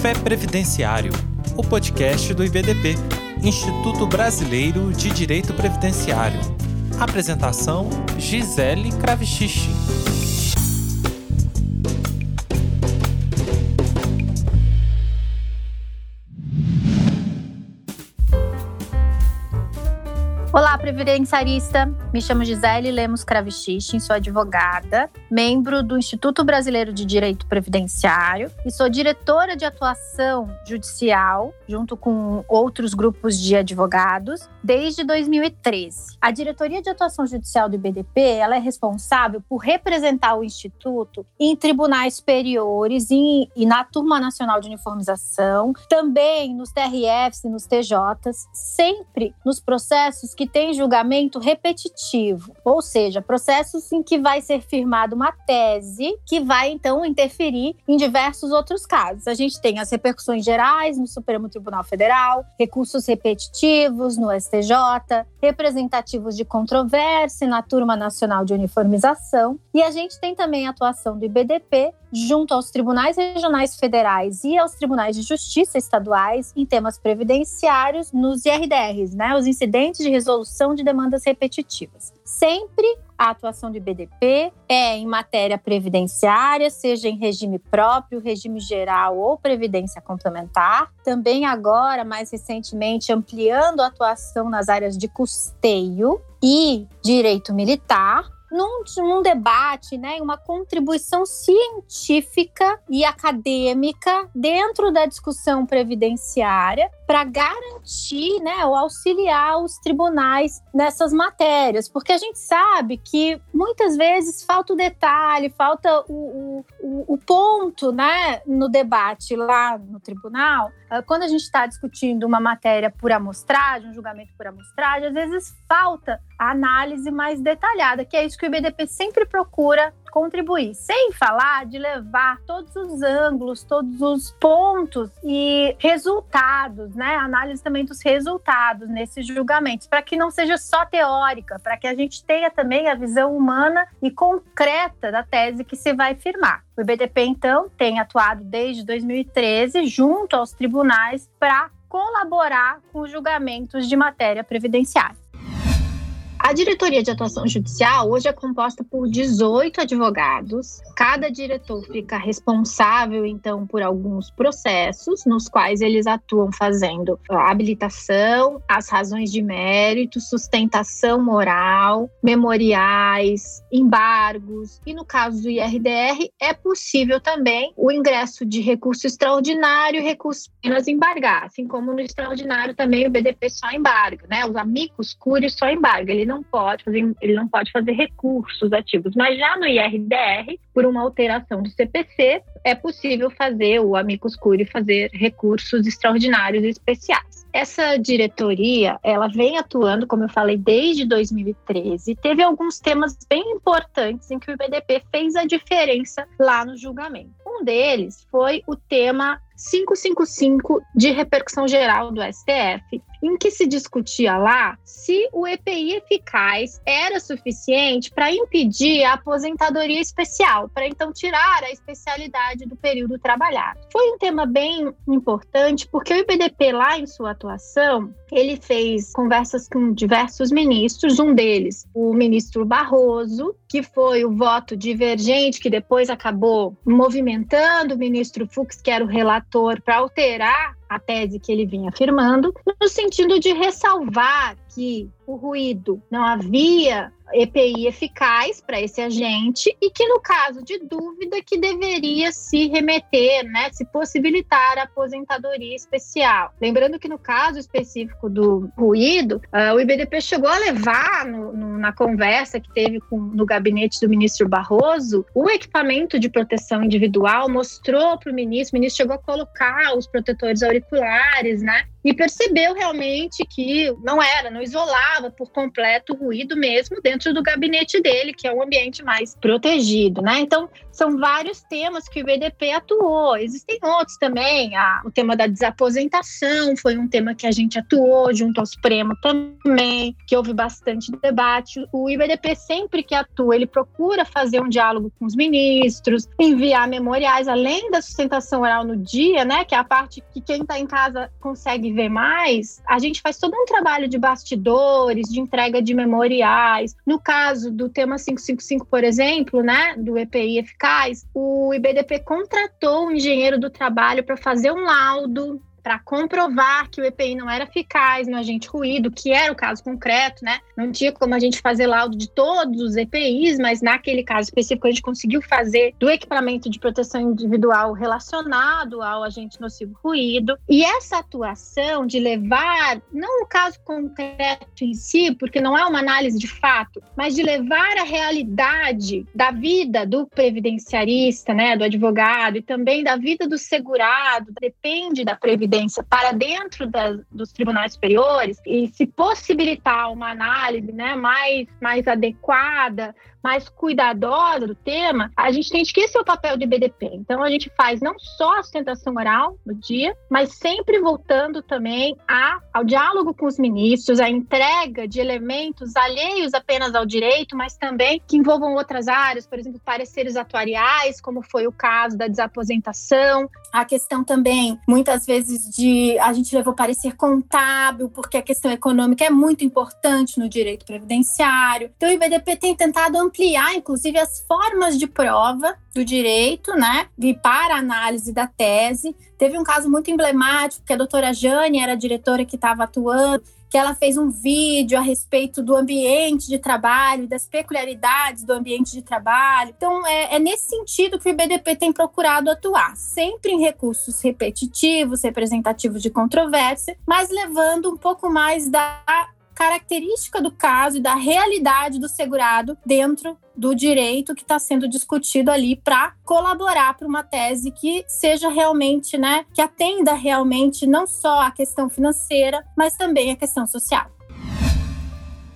Café Previdenciário, o podcast do IBDP, Instituto Brasileiro de Direito Previdenciário. Apresentação: Gisele Kravichichi. Previdenciarista. Me chamo Gisele Lemos Kravichin, sou advogada, membro do Instituto Brasileiro de Direito Previdenciário e sou diretora de atuação judicial, junto com outros grupos de advogados, desde 2013. A diretoria de atuação judicial do IBDP ela é responsável por representar o Instituto em tribunais superiores e, e na Turma Nacional de Uniformização, também nos TRFs e nos TJs, sempre nos processos que têm julgamento repetitivo, ou seja, processos em que vai ser firmada uma tese que vai então interferir em diversos outros casos. A gente tem as repercussões gerais no Supremo Tribunal Federal, recursos repetitivos no STJ, representativos de controvérsia na Turma Nacional de Uniformização, e a gente tem também a atuação do IBDP junto aos tribunais regionais federais e aos tribunais de justiça estaduais em temas previdenciários nos IRDRs, né, os incidentes de resolução de demandas repetitivas. Sempre a atuação do IBDP é em matéria previdenciária, seja em regime próprio, regime geral ou previdência complementar. Também agora, mais recentemente, ampliando a atuação nas áreas de custeio e direito militar, num, num debate, né, uma contribuição científica e acadêmica dentro da discussão previdenciária para garantir, né, ou auxiliar os tribunais nessas matérias, porque a gente sabe que muitas vezes falta o detalhe, falta o, o, o ponto, né, no debate lá no tribunal. Ah, quando a gente está discutindo uma matéria por amostragem, um julgamento por amostragem, às vezes falta a análise mais detalhada, que é isso que o IBDP sempre procura contribuir, sem falar de levar todos os ângulos, todos os pontos e resultados, né? Análise também dos resultados nesses julgamentos, para que não seja só teórica, para que a gente tenha também a visão humana e concreta da tese que se vai firmar. O IBDP, então, tem atuado desde 2013 junto aos tribunais para colaborar com os julgamentos de matéria previdenciária. A diretoria de atuação judicial hoje é composta por 18 advogados. Cada diretor fica responsável, então, por alguns processos, nos quais eles atuam fazendo a habilitação, as razões de mérito, sustentação moral, memoriais, embargos. E no caso do IRDR, é possível também o ingresso de recurso extraordinário e recurso apenas embargar, assim como no extraordinário também o BDP só embarga, né? Os amigos curi só embarga. Ele não pode fazer, ele não pode fazer recursos ativos. Mas já no IRDR, por uma alteração do CPC, é possível fazer o amicus curiae fazer recursos extraordinários e especiais. Essa diretoria, ela vem atuando, como eu falei, desde 2013. Teve alguns temas bem importantes em que o IBDP fez a diferença lá no julgamento. Um deles foi o tema 555 de repercussão geral do STF, em que se discutia lá se o EPI eficaz era suficiente para impedir a aposentadoria especial, para então tirar a especialidade do período trabalhado. Foi um tema bem importante porque o IBDP lá em sua atuação, ele fez conversas com diversos ministros, um deles, o ministro Barroso, que foi o voto divergente que depois acabou movimentando o ministro Fux, que era o relator, para alterar a tese que ele vinha afirmando, no sentido de ressalvar que o ruído não havia EPI eficaz para esse agente e que, no caso de dúvida, que deveria se remeter, né, se possibilitar a aposentadoria especial. Lembrando que no caso específico do ruído, uh, o IBDP chegou a levar no, no, na conversa que teve com, no gabinete do ministro Barroso o equipamento de proteção individual, mostrou para o ministro, o ministro chegou a colocar os protetores auriculares, né, e percebeu realmente que não era, não isolava por completo o ruído mesmo dentro do gabinete dele, que é um ambiente mais protegido, né? Então, são vários temas que o IBDP atuou. Existem outros também. Ah, o tema da desaposentação foi um tema que a gente atuou junto ao Supremo também, que houve bastante debate. O IBDP sempre que atua, ele procura fazer um diálogo com os ministros, enviar memoriais, além da sustentação oral no dia, né? Que é a parte que quem está em casa consegue ver mais. A gente faz todo um trabalho de bastidores, de entrega de memoriais. No caso do tema 555, por exemplo, né? Do EPI eficaz, o IBDP contratou um engenheiro do trabalho para fazer um laudo para comprovar que o EPI não era eficaz no agente ruído, que era o caso concreto, né? Não tinha como a gente fazer laudo de todos os EPIs, mas naquele caso específico a gente conseguiu fazer do equipamento de proteção individual relacionado ao agente nocivo ruído. E essa atuação de levar, não o caso concreto em si, porque não é uma análise de fato, mas de levar a realidade da vida do previdenciarista, né, do advogado e também da vida do segurado, depende da previdência evidência para dentro dos tribunais superiores e se possibilitar uma análise né, mais, mais adequada, mais cuidadosa do tema, a gente tem que esse é o papel do IBDP. Então, a gente faz não só a sustentação oral no dia, mas sempre voltando também a, ao diálogo com os ministros, a entrega de elementos alheios apenas ao direito, mas também que envolvam outras áreas, por exemplo, pareceres atuariais, como foi o caso da desaposentação, a questão também, muitas vezes, de a gente levou parecer contábil, porque a questão econômica é muito importante no direito previdenciário. Então, o IBDP tem tentado ampliar, inclusive, as formas de prova do direito, né, e para análise da tese. Teve um caso muito emblemático que a doutora Jane era a diretora que estava atuando, que ela fez um vídeo a respeito do ambiente de trabalho, das peculiaridades do ambiente de trabalho. Então, é, é nesse sentido que o IBDP tem procurado atuar, sempre em recursos repetitivos, representativos de controvérsia, mas levando um pouco mais da característica do caso e da realidade do segurado dentro do direito que está sendo discutido ali para colaborar para uma tese que seja realmente, né, que atenda realmente não só a questão financeira, mas também a questão social.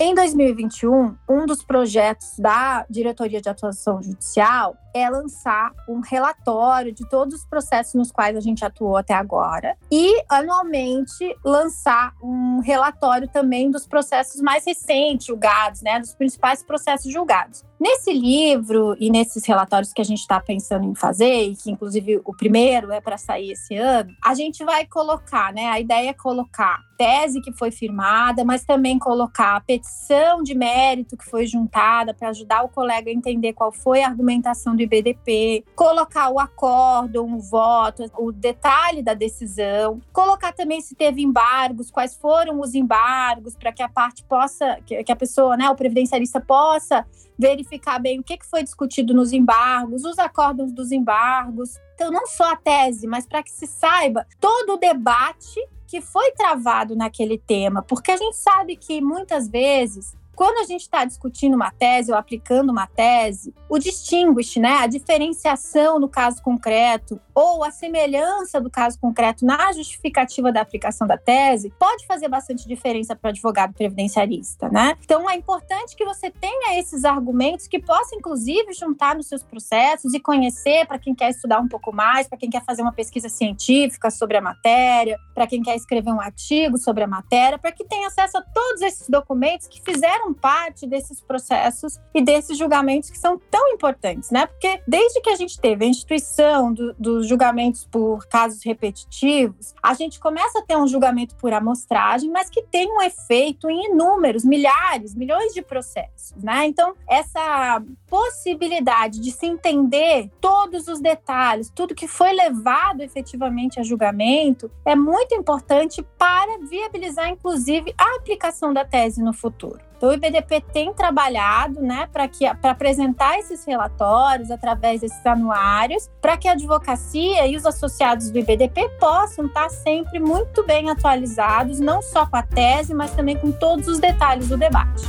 Em 2021, um dos projetos da Diretoria de Atuação Judicial é lançar um relatório de todos os processos nos quais a gente atuou até agora e, anualmente, lançar um relatório também dos processos mais recentes julgados, né, dos principais processos julgados. Nesse livro e nesses relatórios que a gente está pensando em fazer, e que inclusive o primeiro é para sair esse ano, a gente vai colocar, né? A ideia é colocar tese que foi firmada, mas também colocar a petição de mérito que foi juntada para ajudar o colega a entender qual foi a argumentação do IBDP, colocar o acordo, o voto, o detalhe da decisão, colocar também se teve embargos, quais foram os embargos, para que a parte possa, que a pessoa, né, o previdenciarista possa verificar bem o que foi discutido nos embargos, os acordos dos embargos. Então, não só a tese, mas para que se saiba todo o debate que foi travado naquele tema, porque a gente sabe que muitas vezes quando a gente está discutindo uma tese ou aplicando uma tese, o distinguish, né, a diferenciação no caso concreto ou a semelhança do caso concreto na justificativa da aplicação da tese pode fazer bastante diferença para o advogado previdenciarista, né? Então é importante que você tenha esses argumentos que possa inclusive juntar nos seus processos e conhecer para quem quer estudar um pouco mais, para quem quer fazer uma pesquisa científica sobre a matéria, para quem quer escrever um artigo sobre a matéria, para que tenha acesso a todos esses documentos que fizeram parte desses processos e desses julgamentos que são tão importantes, né? Porque desde que a gente teve a instituição do, dos julgamentos por casos repetitivos, a gente começa a ter um julgamento por amostragem, mas que tem um efeito em inúmeros, milhares, milhões de processos, né? Então, essa possibilidade de se entender todos os detalhes, tudo que foi levado efetivamente a julgamento, é muito importante para viabilizar, inclusive, a aplicação da tese no futuro. Então, o IBDP tem trabalhado né, para apresentar esses relatórios através desses anuários, para que a advocacia e os associados do IBDP possam estar sempre muito bem atualizados, não só com a tese, mas também com todos os detalhes do debate.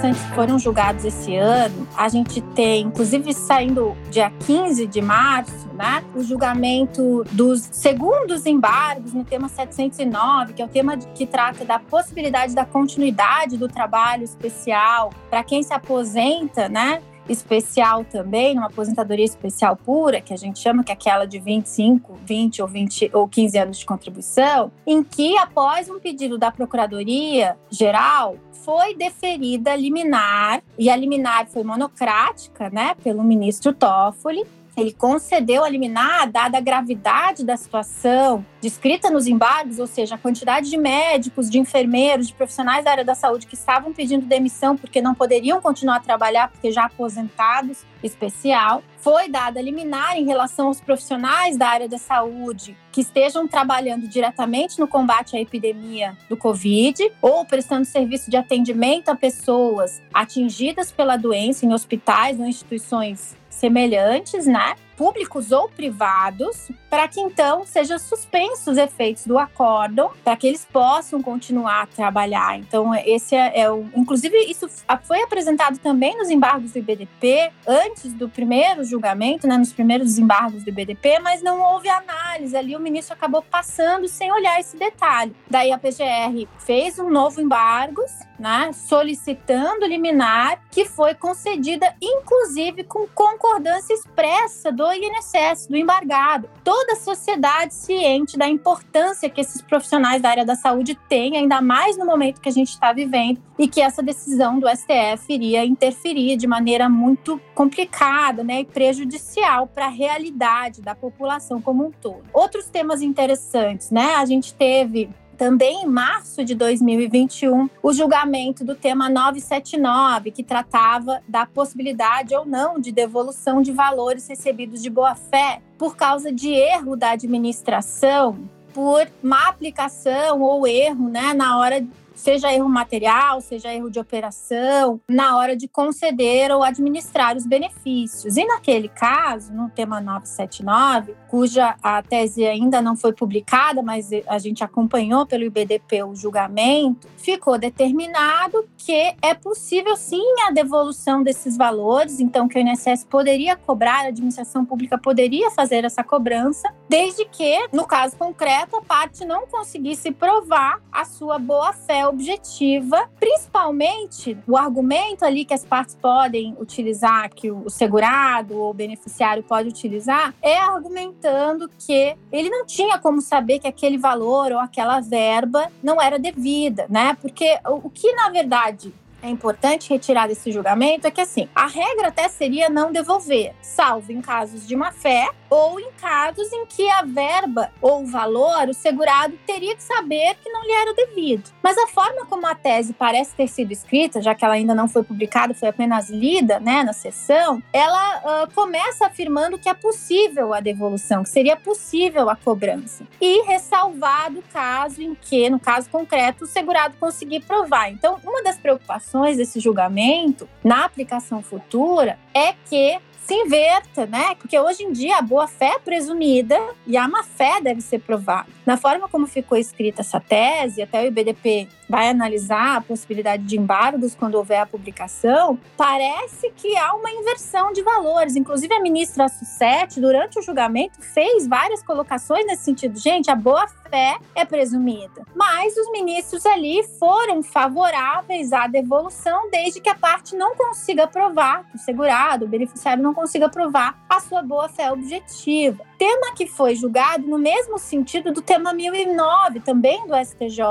Interessantes que foram julgados esse ano. A gente tem, inclusive, saindo dia 15 de março, né, o julgamento dos segundos embargos no tema 709, que é o tema que trata da possibilidade da continuidade do trabalho especial para quem se aposenta, né, especial também, numa aposentadoria especial pura, que a gente chama que é aquela de 25, 20 ou 20 ou 15 anos de contribuição, em que após um pedido da Procuradoria Geral foi deferida liminar e a liminar foi monocrática, né, pelo ministro Toffoli, ele concedeu a liminar, dada a gravidade da situação descrita nos embargos, ou seja, a quantidade de médicos, de enfermeiros, de profissionais da área da saúde que estavam pedindo demissão porque não poderiam continuar a trabalhar porque já aposentados, especial. Foi dada a liminar em relação aos profissionais da área da saúde que estejam trabalhando diretamente no combate à epidemia do Covid ou prestando serviço de atendimento a pessoas atingidas pela doença em hospitais ou instituições semelhantes, né? Públicos ou privados, para que então sejam suspensos os efeitos do acórdão, para que eles possam continuar a trabalhar. Então, esse é, é, o. Inclusive, isso foi apresentado também nos embargos do IBDP, antes do primeiro julgamento, né, nos primeiros embargos do IBDP, mas não houve análise ali, o ministro acabou passando sem olhar esse detalhe. Daí a PGR fez um novo embargo, né, solicitando liminar, que foi concedida, inclusive com concordância expressa do INSS, do embargado. Toda a sociedade ciente da importância que esses profissionais da área da saúde têm, ainda mais no momento que a gente está vivendo, e que essa decisão do STF iria interferir de maneira muito complicada né, e prejudicial para a realidade da população como um todo. Outros temas interessantes, né? A gente teve também em março de 2021, o julgamento do tema 979, que tratava da possibilidade ou não de devolução de valores recebidos de boa-fé por causa de erro da administração por má aplicação ou erro né, na hora seja erro material, seja erro de operação, na hora de conceder ou administrar os benefícios. E naquele caso, no tema 979, cuja a tese ainda não foi publicada, mas a gente acompanhou pelo IBDP o julgamento, ficou determinado que é possível sim a devolução desses valores, então que o INSS poderia cobrar, a administração pública poderia fazer essa cobrança, desde que, no caso concreto, a parte não conseguisse provar a sua boa-fé objetiva, principalmente o argumento ali que as partes podem utilizar, que o segurado ou o beneficiário pode utilizar, é argumentando que ele não tinha como saber que aquele valor ou aquela verba não era devida, né? Porque o que na verdade é importante retirar desse julgamento é que assim, a regra até seria não devolver, salvo em casos de má fé ou em casos em que a verba ou o valor, o segurado teria que saber que não lhe era devido. Mas a forma como a tese parece ter sido escrita, já que ela ainda não foi publicada, foi apenas lida né, na sessão, ela uh, começa afirmando que é possível a devolução, que seria possível a cobrança. E ressalvado o caso em que, no caso concreto, o segurado conseguir provar. Então, uma das preocupações desse julgamento na aplicação futura é que se inverta, né? Porque hoje em dia a boa fé é presumida e a má fé deve ser provada. Na forma como ficou escrita essa tese, até o IBDP vai analisar a possibilidade de embargos quando houver a publicação, parece que há uma inversão de valores. Inclusive, a ministra Sussete, durante o julgamento, fez várias colocações nesse sentido. Gente, a boa fé é presumida. Mas os ministros ali foram favoráveis à devolução, desde que a parte não consiga provar, o segurado, o beneficiário não consiga provar a sua boa fé objetiva. Tema que foi julgado no mesmo sentido do tema 1009, também do STJ,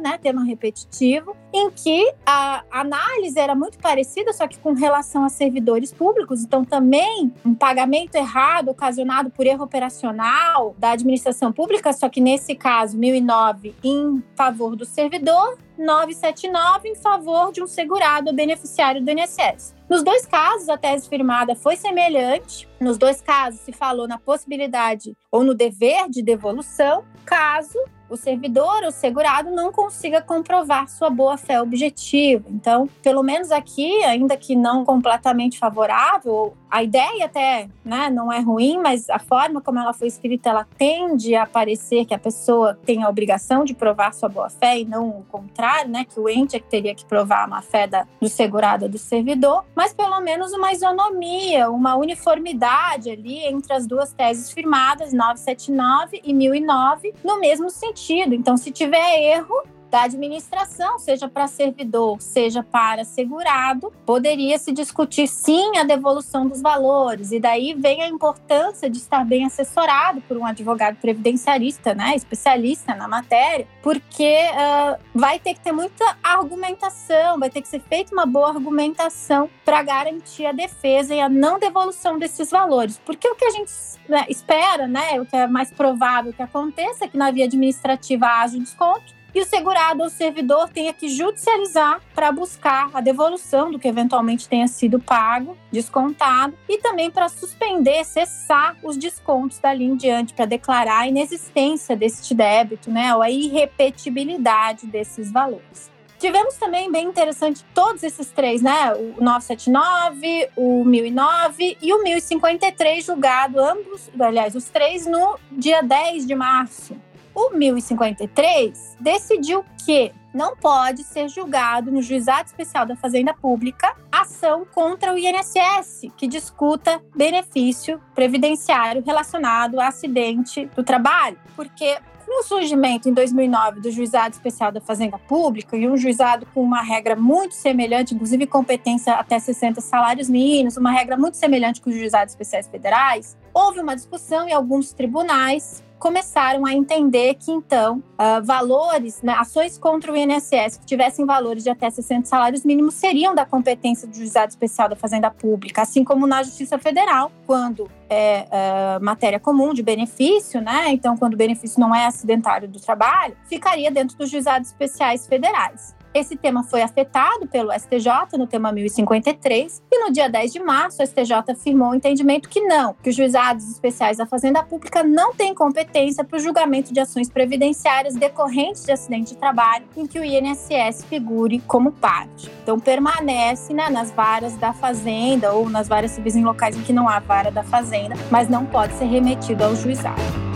né, tema repetitivo, em que a análise era muito parecida, só que com relação a servidores públicos, então também um pagamento errado ocasionado por erro operacional da administração pública, só que nesse caso 1009 em favor do servidor, 979 em favor de um segurado ou beneficiário do INSS. Nos dois casos, a tese firmada foi semelhante. Nos dois casos, se falou na possibilidade ou no dever de devolução, caso o servidor ou segurado não consiga comprovar sua boa-fé objetiva. Então, pelo menos aqui, ainda que não completamente favorável, a ideia até né, não é ruim, mas a forma como ela foi escrita, ela tende a parecer que a pessoa tem a obrigação de provar sua boa-fé e não o contrário, né, que o ente é que teria que provar a má-fé do segurado do servidor, mas pelo menos uma isonomia, uma uniformidade ali entre as duas teses firmadas, 979 e 1009, no mesmo sentido. Então, se tiver erro, da administração, seja para servidor, seja para segurado, poderia se discutir sim a devolução dos valores. E daí vem a importância de estar bem assessorado por um advogado previdenciarista, né, especialista na matéria, porque uh, vai ter que ter muita argumentação, vai ter que ser feita uma boa argumentação para garantir a defesa e a não devolução desses valores. Porque o que a gente né, espera, né, o que é mais provável que aconteça é que na via administrativa haja um desconto e o segurado ou servidor tenha que judicializar para buscar a devolução do que eventualmente tenha sido pago, descontado, e também para suspender, cessar os descontos dali em diante, para declarar a inexistência deste débito, né, ou a irrepetibilidade desses valores. Tivemos também, bem interessante, todos esses três, né? O 979, o 1009 e o 1053 julgado, ambos, aliás, os três no dia 10 de março. O 1053 decidiu que não pode ser julgado no Juizado Especial da Fazenda Pública ação contra o INSS que discuta benefício previdenciário relacionado a acidente do trabalho, porque com o surgimento em 2009 do Juizado Especial da Fazenda Pública e um juizado com uma regra muito semelhante, inclusive competência até 60 salários mínimos, uma regra muito semelhante com os juizados especiais federais, houve uma discussão em alguns tribunais começaram a entender que, então, uh, valores, né, ações contra o INSS que tivessem valores de até 60 salários mínimos seriam da competência do Juizado Especial da Fazenda Pública, assim como na Justiça Federal, quando é uh, matéria comum de benefício, né? Então, quando o benefício não é acidentário do trabalho, ficaria dentro dos juizados especiais federais. Esse tema foi afetado pelo STJ no tema 1053 e no dia 10 de março o STJ afirmou o entendimento que não, que os juizados especiais da Fazenda Pública não têm competência para o julgamento de ações previdenciárias decorrentes de acidente de trabalho em que o INSS figure como parte. Então permanece né, nas varas da Fazenda ou nas varas civis em locais em que não há vara da Fazenda, mas não pode ser remetido ao juizado.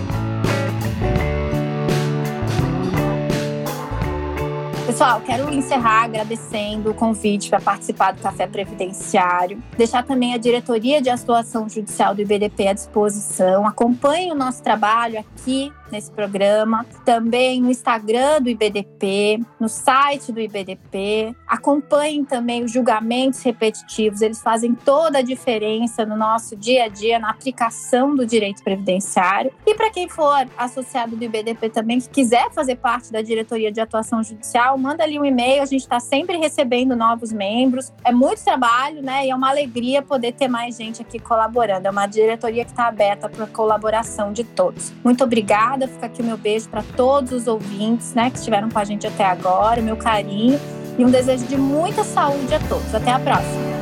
Pessoal, quero encerrar agradecendo o convite para participar do Café Previdenciário. Deixar também a diretoria de atuação judicial do IBDP à disposição. Acompanhe o nosso trabalho aqui nesse programa, também no Instagram do IBDP, no site do IBDP. Acompanhem também os julgamentos repetitivos, eles fazem toda a diferença no nosso dia a dia, na aplicação do direito previdenciário. E para quem for associado do IBDP também, que quiser fazer parte da diretoria de atuação judicial, manda ali um e-mail, a gente está sempre recebendo novos membros. É muito trabalho, né? E é uma alegria poder ter mais gente aqui colaborando. É uma diretoria que está aberta para colaboração de todos. Muito obrigada. Fica aqui o meu beijo para todos os ouvintes, né, que estiveram com a gente até agora, meu carinho e um desejo de muita saúde a todos. Até a próxima.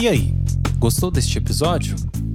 E aí, gostou deste episódio?